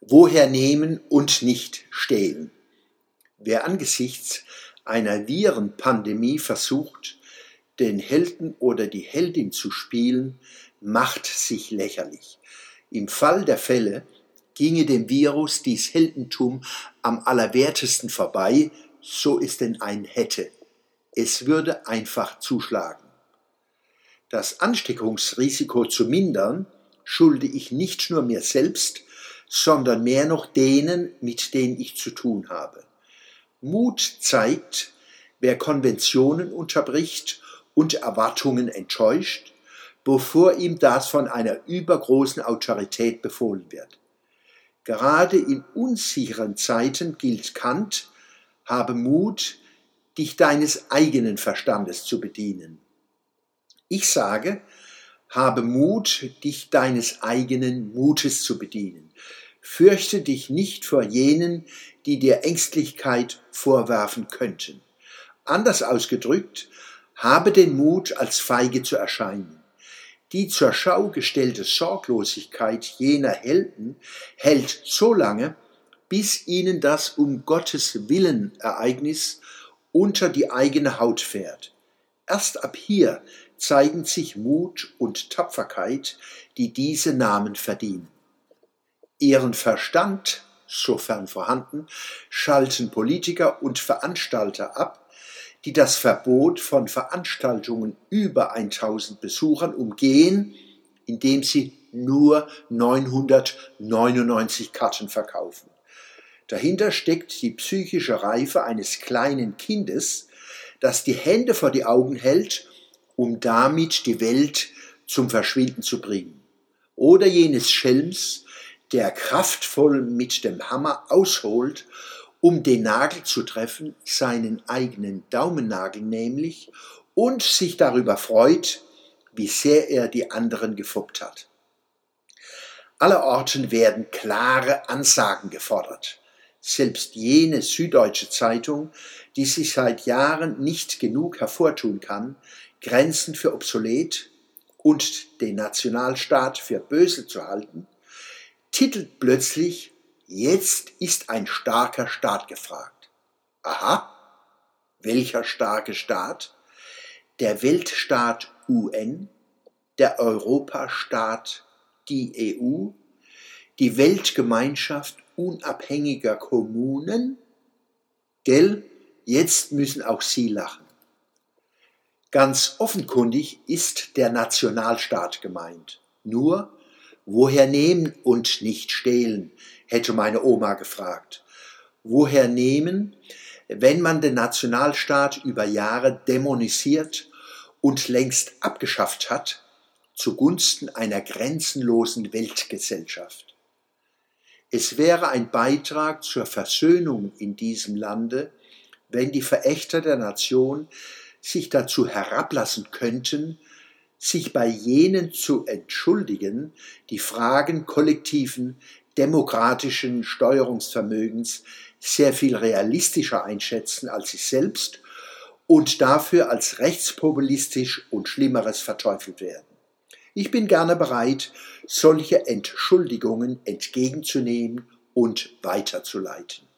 Woher nehmen und nicht stehlen? Wer angesichts einer Virenpandemie versucht, den Helden oder die Heldin zu spielen, macht sich lächerlich. Im Fall der Fälle ginge dem Virus dies Heldentum am allerwertesten vorbei, so es denn ein hätte. Es würde einfach zuschlagen. Das Ansteckungsrisiko zu mindern, schulde ich nicht nur mir selbst, sondern mehr noch denen, mit denen ich zu tun habe. Mut zeigt, wer Konventionen unterbricht und Erwartungen enttäuscht, bevor ihm das von einer übergroßen Autorität befohlen wird. Gerade in unsicheren Zeiten gilt Kant, habe Mut, dich deines eigenen Verstandes zu bedienen. Ich sage, habe Mut, dich deines eigenen Mutes zu bedienen. Fürchte dich nicht vor jenen, die dir Ängstlichkeit vorwerfen könnten. Anders ausgedrückt, habe den Mut, als feige zu erscheinen. Die zur Schau gestellte Sorglosigkeit jener Helden hält so lange, bis ihnen das um Gottes Willen Ereignis unter die eigene Haut fährt. Erst ab hier zeigen sich Mut und Tapferkeit, die diese Namen verdienen. Ihren Verstand, sofern vorhanden, schalten Politiker und Veranstalter ab, die das Verbot von Veranstaltungen über 1000 Besuchern umgehen, indem sie nur 999 Karten verkaufen. Dahinter steckt die psychische Reife eines kleinen Kindes, das die Hände vor die Augen hält um damit die Welt zum Verschwinden zu bringen. Oder jenes Schelms, der kraftvoll mit dem Hammer ausholt, um den Nagel zu treffen, seinen eigenen Daumennagel nämlich, und sich darüber freut, wie sehr er die anderen gefuppt hat. Allerorten werden klare Ansagen gefordert. Selbst jene süddeutsche Zeitung, die sich seit Jahren nicht genug hervortun kann, Grenzen für obsolet und den Nationalstaat für böse zu halten, titelt plötzlich Jetzt ist ein starker Staat gefragt. Aha, welcher starke Staat? Der Weltstaat UN, der Europastaat die EU, die Weltgemeinschaft unabhängiger Kommunen? Gell, jetzt müssen auch Sie lachen. Ganz offenkundig ist der Nationalstaat gemeint. Nur, woher nehmen und nicht stehlen, hätte meine Oma gefragt. Woher nehmen, wenn man den Nationalstaat über Jahre dämonisiert und längst abgeschafft hat, zugunsten einer grenzenlosen Weltgesellschaft? Es wäre ein Beitrag zur Versöhnung in diesem Lande, wenn die Verächter der Nation sich dazu herablassen könnten, sich bei jenen zu entschuldigen, die Fragen kollektiven demokratischen Steuerungsvermögens sehr viel realistischer einschätzen als sie selbst und dafür als rechtspopulistisch und Schlimmeres verteufelt werden. Ich bin gerne bereit, solche Entschuldigungen entgegenzunehmen und weiterzuleiten.